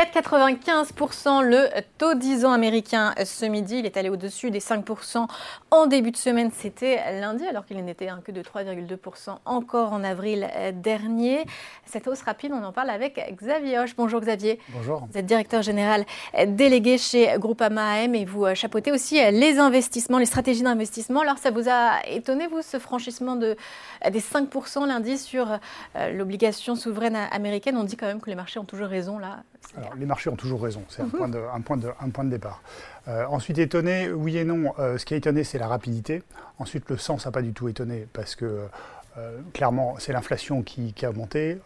4,95% le taux 10 ans américain ce midi. Il est allé au-dessus des 5% en début de semaine. C'était lundi, alors qu'il n'était que de 3,2% encore en avril dernier. Cette hausse rapide, on en parle avec Xavier Hoche. Bonjour Xavier. Bonjour. Vous êtes directeur général délégué chez Groupama AM et vous chapeautez aussi les investissements, les stratégies d'investissement. Alors ça vous a étonné, vous, ce franchissement de, des 5% lundi sur euh, l'obligation souveraine américaine? On dit quand même que les marchés ont toujours raison là. Alors, les marchés ont toujours raison, c'est un, point de, un, point de, un point de départ. Euh, ensuite, étonné, oui et non. Euh, ce qui a étonné, c'est la rapidité. Ensuite, le sens n'a pas du tout étonné parce que clairement, c'est l'inflation qui, a monté.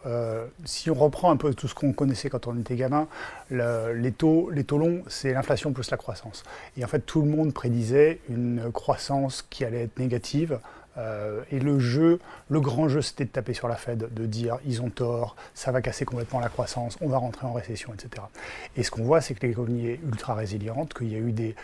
si on reprend un peu tout ce qu'on connaissait quand on était gamin, les, taux, les taux longs, c'est l'inflation plus la croissance. Et en fait, tout le monde prédisait une croissance qui allait être négative euh, et le jeu, le grand jeu, c'était de taper sur la Fed, de dire ils ont tort, ça va casser complètement la croissance, on va rentrer en récession, etc. Et ce qu'on voit, c'est que l'économie est ultra résiliente, qu'il y a eu des,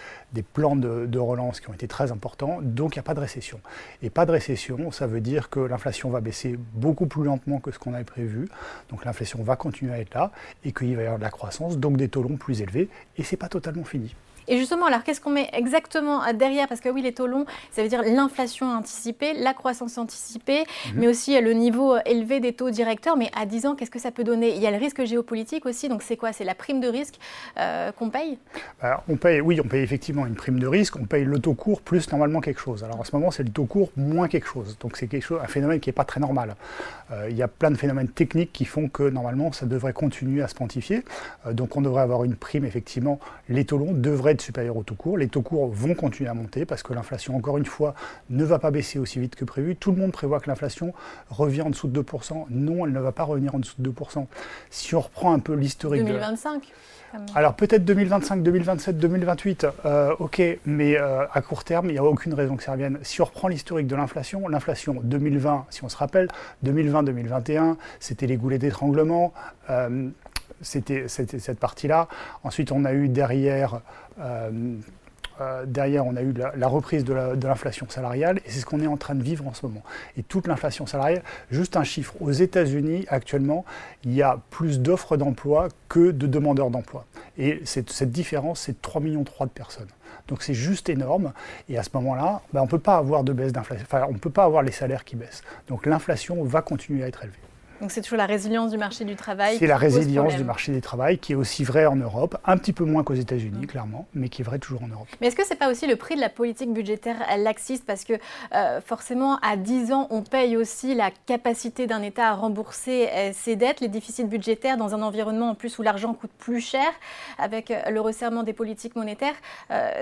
plans de, relance qui ont été très importants, donc il n'y a pas de récession. Et pas de récession, ça veut dire que l'inflation va baisser beaucoup plus lentement que ce qu'on avait prévu, donc l'inflation va continuer à être là, et qu'il va y avoir de la croissance, donc des taux longs plus élevés, et c'est pas totalement fini. Et justement, alors qu'est-ce qu'on met exactement derrière? Parce que oui, les taux longs, ça veut dire l'inflation anticipée, la croissance anticipée, mhm. mais aussi euh, le niveau euh, élevé des taux directeurs. Mais à 10 ans, qu'est-ce que ça peut donner? Il y a le risque géopolitique aussi, donc c'est quoi? C'est la prime de risque euh, qu'on paye? Alors, on paye, Oui, on paye effectivement une prime de risque, on paye le taux court plus normalement quelque chose. Alors en ce moment, c'est le taux court moins quelque chose. Donc c'est quelque chose, un phénomène qui n'est pas très normal. il y a plein de phénomènes techniques qui font que normalement, ça devrait continuer à se pontifier. donc on devrait avoir une prime, effectivement, les taux longs devraient être supérieur au taux court. Les taux courts vont continuer à monter parce que l'inflation, encore une fois, ne va pas baisser aussi vite que prévu. Tout le monde prévoit que l'inflation revient en dessous de 2%. Non, elle ne va pas revenir en dessous de 2%. Si on reprend un peu l'historique... 2025 alors peut-être 2025, 2027, 2028, ok, mais euh, à court terme, il n'y a aucune raison que ça revienne. Si on reprend l'historique de l'inflation, l'inflation 2020, si on se rappelle, 2020-2021, c'était les goulets d'étranglement. Euh, c'était cette partie-là. Ensuite, on a eu derrière, euh, euh, on a eu la, reprise de l'inflation salariale, et c'est ce qu'on est en train de vivre en ce moment. Et toute l'inflation salariale, juste un chiffre, aux États-Unis, actuellement, il y a plus d'offres d'emploi que de demandeurs d'emploi. Et cette, différence, c'est 3,3 millions de personnes. Donc c'est juste énorme. Et à ce moment-là, ben, on peut pas avoir de baisse d'inflation. On ne peut pas avoir les salaires qui baissent. Donc l'inflation va continuer à être élevée. Donc c'est toujours la résilience du marché du travail. C'est la résilience du marché du travail qui est aussi vrai en Europe, un petit peu moins qu'aux États-Unis, mm. clairement, mais qui est vrai toujours en Europe. Mais est-ce que ce n'est pas aussi le prix de la politique budgétaire laxiste? Parce que euh, forcément, à 10 ans, on paye aussi la capacité d'un État à rembourser euh, ses dettes, les déficits budgétaires dans un environnement en plus où l'argent coûte plus cher, avec euh, le resserrement des politiques monétaires.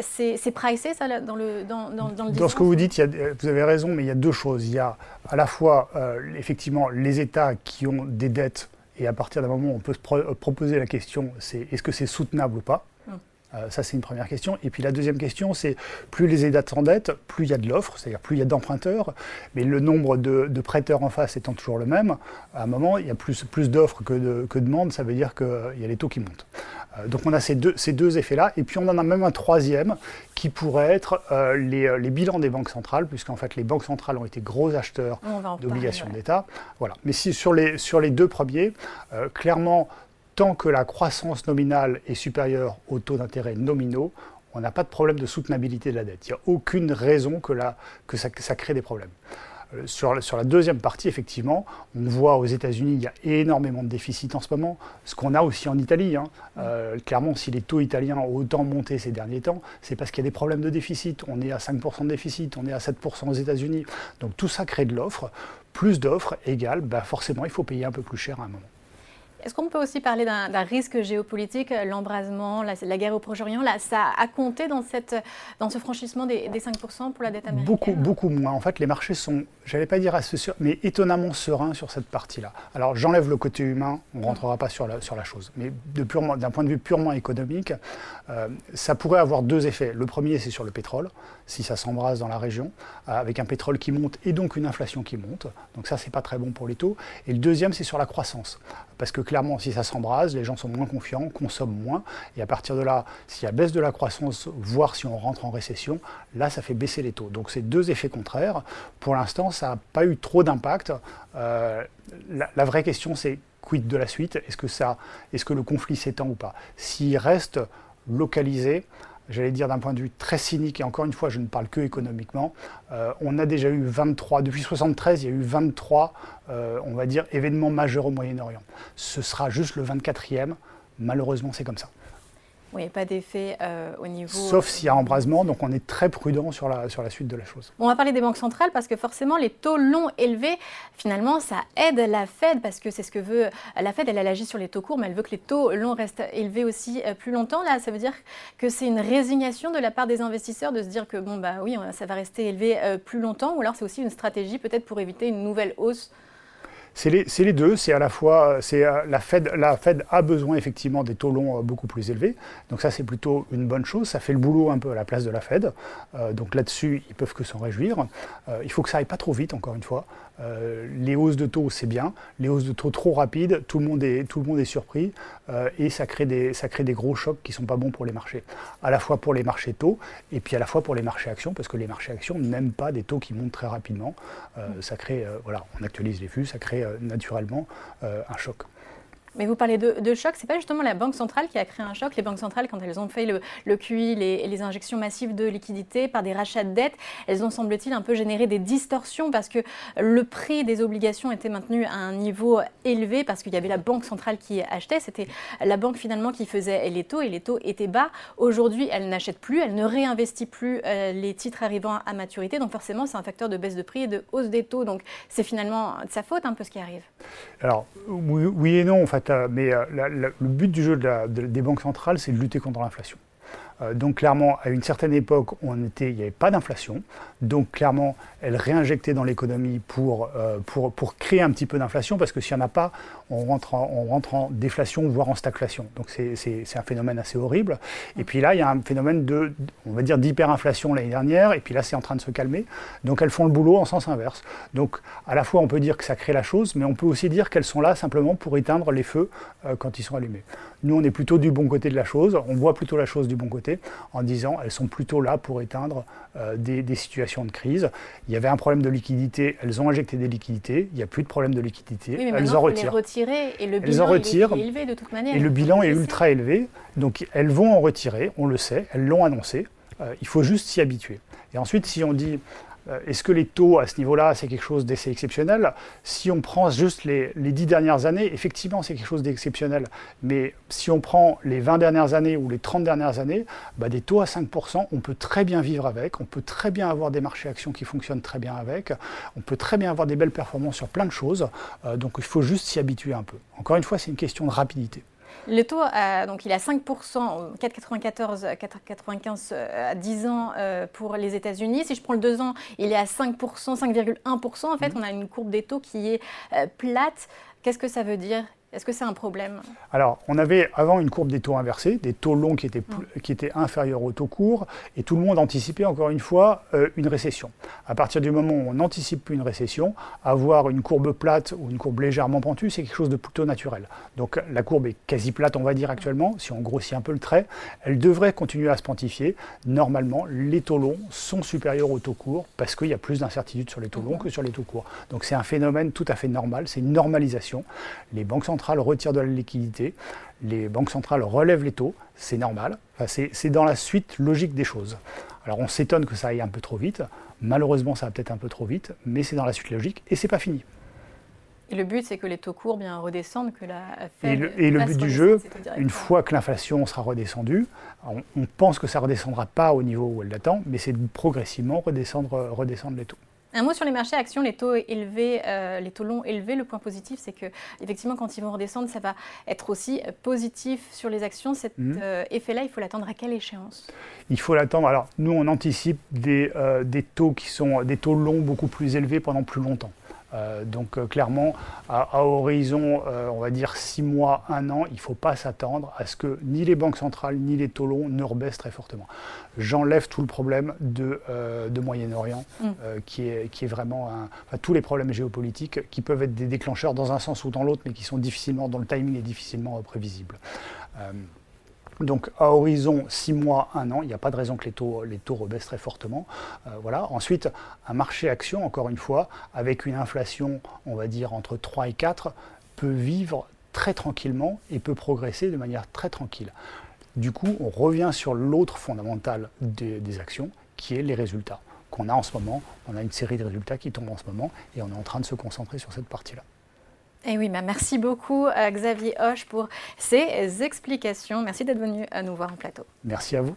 c'est pricé, ça, dans le dans, dans, dans le Dans ce que vous dites, vous avez raison, mais il y a deux choses. Il y a à la fois, effectivement, les États qui ont des dettes, et à partir d'un moment, on peut se proposer la question, c'est est-ce que c'est soutenable ou pas? Hum. euh, ça, c'est une première question. Et puis la deuxième question, c'est plus les États s'endettent, plus il y a de l'offre, c'est-à-dire plus il y a d'emprunteurs, mais le nombre de, prêteurs en face étant toujours le même, à un moment, il y a plus, plus d'offres que de, que de demandes, ça veut dire qu'il y a les taux qui montent. Euh, donc on a ces deux, ces deux effets-là, et puis on en a même un troisième qui pourrait être euh, euh, les, bilans des banques centrales, puisqu'en fait les banques centrales ont été gros acheteurs d'obligations d'État. Voilà. Mais si sur les, sur les deux premiers, clairement, tant que la croissance nominale est supérieure aux taux d'intérêt nominaux, on n'a pas de problème de soutenabilité de la dette. Il n'y a aucune raison que, que ça crée des problèmes. Euh, sur, la deuxième partie, effectivement, on voit aux États-Unis, il y a énormément de déficits en ce moment, ce qu'on a aussi en Italie. Hein. Euh, clairement, si les taux italiens ont autant monté ces derniers temps, c'est parce qu'il y a des problèmes de déficit. On est à 5% de déficit, on est à 7% aux États-Unis. Donc tout ça crée de l'offre. Plus d'offres égale, bah forcément, il faut payer un peu plus cher à un moment. Est-ce qu'on peut aussi parler d'un risque géopolitique, l'embrasement, la, guerre au Proche-Orient? Ça a compté dans, ce franchissement des, 5% pour la dette américaine? Beaucoup, beaucoup moins. En fait, les marchés sont, j'allais pas dire sûr, mais étonnamment sereins sur cette partie-là. Alors, j'enlève le côté humain, on ne rentrera pas sur la, sur la chose. Mais d'un point de vue purement économique, euh, ça pourrait avoir deux effets. Le premier, c'est sur le pétrole, si ça s'embrase dans la région, euh, avec un pétrole qui monte et donc une inflation qui monte. Donc ça, c'est pas très bon pour les taux. Et le deuxième, c'est sur la croissance. Parce que clairement, si ça s'embrase, les gens sont moins confiants, consomment moins. Et à partir de là, s'il y a baisse de la croissance, voire si on rentre en récession, là, ça fait baisser les taux. Donc c'est deux effets contraires. Pour l'instant, ça n'a pas eu trop d'impact. Euh, la, vraie question, c'est quid de la suite? Est-ce que, ça, est-ce que le conflit s'étend ou pas? S'il reste localisé, j'allais dire d'un point de vue très cynique, et encore une fois, je ne parle que économiquement, euh, on a déjà eu 23, depuis 73, il y a eu 23, euh, on va dire, événements majeurs au Moyen-Orient. Ce sera juste le 24e, malheureusement c'est comme ça. Oui, pas d'effet euh, au niveau. Sauf s'il y a embrasement, donc on est très prudent sur la, sur la suite de la chose. On va parler des banques centrales parce que forcément, les taux longs élevés, finalement, ça aide la Fed parce que c'est ce que veut. La Fed, elle, elle, agit sur les taux courts, mais elle veut que les taux longs restent élevés aussi euh, plus longtemps. Là, ça veut dire que c'est une résignation de la part des investisseurs de se dire que, bon, bah oui, ça va rester élevé euh, plus longtemps, ou alors c'est aussi une stratégie peut-être pour éviter une nouvelle hausse c'est les, deux. C'est à la fois, euh, la Fed, a besoin effectivement des taux longs euh, beaucoup plus élevés. Donc ça, c'est plutôt une bonne chose. Ça fait le boulot un peu à la place de la Fed. Euh, donc là-dessus, ils peuvent que s'en réjouir. il faut que ça aille pas trop vite, encore une fois. Les hausses de taux, c'est bien. Les hausses de taux trop rapides, tout le monde est, surpris et ça crée, des, ça crée des gros chocs qui sont pas bons pour les marchés. À la fois pour les marchés taux et puis à la fois pour les marchés actions, parce que les marchés actions n'aiment pas des taux qui montent très rapidement. Ça crée, voilà, on actualise les flux, ça crée naturellement un choc. Mais vous parlez de, de choc, c'est pas justement la Banque centrale qui a créé un choc. Les banques centrales, quand elles ont fait le, QI, les, les, injections massives de liquidités par des rachats de dettes, elles ont, semble-t-il, un peu généré des distorsions parce que le prix des obligations était maintenu à un niveau élevé parce qu'il y avait la Banque centrale qui achetait. C'était la banque finalement qui faisait les taux et les taux étaient bas. Aujourd'hui, elle n'achète plus, elle ne réinvestit plus euh, les titres arrivant à maturité. Donc forcément, c'est un facteur de baisse de prix et de hausse des taux. Donc c'est finalement de sa faute un peu ce qui arrive. Alors oui et non. En fait, mais euh, le but du jeu des banques centrales, c'est de lutter contre l'inflation. Euh, donc clairement, à une certaine époque, on était, il n'y avait pas d'inflation. Donc clairement, elle réinjectait dans l'économie pour, euh, pour, pour, créer un petit peu d'inflation, parce que s'il n'y en a pas, on rentre, en, on rentre en déflation, voire en stagflation. Donc c'est un phénomène assez horrible. Et puis là, il y a un phénomène de, on va dire, d'hyperinflation l'année dernière, et puis là, c'est en train de se calmer. Donc elles font le boulot en sens inverse. Donc à la fois, on peut dire que ça crée la chose, mais on peut aussi dire qu'elles sont là simplement pour éteindre les feux euh, quand ils sont allumés. Nous, on est plutôt du bon côté de la chose, on voit plutôt la chose du bon côté en disant elles sont plutôt là pour éteindre euh, des, situations de crise. Il y avait un problème de liquidité, elles ont injecté des liquidités, il n'y a plus de problème de liquidité, elles en retirent. Retirer et le bilan est élevé de toute manière. Et le bilan est ultra élevé, donc elles vont en retirer, on le sait, elles l'ont annoncé, euh, il faut juste s'y habituer. Et ensuite, si on dit est-ce que les taux à ce niveau-là, c'est quelque chose d'assez exceptionnel? Si on prend juste les, dix dernières années, effectivement, c'est quelque chose d'exceptionnel. Mais si on prend les 20 dernières années ou les 30 dernières années, bah, des taux à 5%, on peut très bien vivre avec, on peut très bien avoir des marchés actions qui fonctionnent très bien avec, on peut très bien avoir des belles performances sur plein de choses. Euh, donc il faut juste s'y habituer un peu. Encore une fois, c'est une question de rapidité. Le taux, donc il est à 5%, 4,94, 4,95 à 10 ans euh, pour les États-Unis. Si je prends le 2 ans, il est à 5%, 5,1%. En fait, mmh. on a une courbe des taux qui est euh, plate. Qu'est-ce que ça veut dire? Est-ce que c'est un problème Alors, on avait avant une courbe des taux inversés, des taux longs qui étaient, qui étaient inférieurs aux taux courts, et tout le monde anticipait encore une fois euh, une récession. À partir du moment où on n'anticipe plus une récession, avoir une courbe plate ou une courbe légèrement pentue, c'est quelque chose de plutôt naturel. Donc la courbe est quasi plate, on va dire actuellement, si on grossit un peu le trait. Elle devrait continuer à se pontifier. Normalement, les taux longs sont supérieurs aux taux courts parce qu'il y a plus d'incertitudes sur les taux longs que sur les taux courts. Donc c'est un phénomène tout à fait normal, c'est une normalisation. Les banques centrales retirent de la liquidité, les banques centrales relèvent les taux, c'est normal, c'est dans la suite logique des choses. Alors on s'étonne que ça aille un peu trop vite, malheureusement ça va peut-être un peu trop vite, mais c'est dans la suite logique et c'est pas fini. Et le but, c'est que les taux courts bien redescendent, que la Fed Et le, but du jeu, une fois que l'inflation sera redescendue, on, pense que ça ne redescendra pas au niveau où elle l'attend, mais c'est progressivement redescendre, redescendre les taux. Un mot sur les marchés actions, les taux élevés, euh, les taux longs élevés. Le point positif, c'est que effectivement, quand ils vont redescendre, ça va être aussi positif sur les actions. Cet mhm. euh, effet-là, il faut l'attendre à quelle échéance? Il faut l'attendre. Alors, nous, on anticipe des, euh, des, taux qui sont des taux longs beaucoup plus élevés pendant plus longtemps. Euh, donc euh, clairement, à, horizon, euh, on va dire 6 mois, 1 an, il ne faut pas s'attendre à ce que ni les banques centrales ni les taux longs ne rebaissent très fortement. J'enlève tout le problème de, de Moyen-Orient, mm. qui, est, qui est vraiment enfin, tous les problèmes géopolitiques qui peuvent être des déclencheurs dans un sens ou dans l'autre, mais qui sont difficilement, dont le timing est difficilement prévisible. Donc à horizon 6 mois, 1 an, il n'y a pas de raison que les taux, les taux rebaissent très fortement. Euh, voilà. Ensuite, un marché action, encore une fois, avec une inflation, on va dire, entre 3 et 4, peut vivre très tranquillement et peut progresser de manière très tranquille. Du coup, on revient sur l'autre fondamental des, actions, qui est les résultats qu'on a en ce moment. On a une série de résultats qui tombent en ce moment et on est en train de se concentrer sur cette partie-là. Et eh oui, bah, merci beaucoup Xavier Hoche pour ces explications. Merci d'être venu à nous voir en plateau. Merci à vous.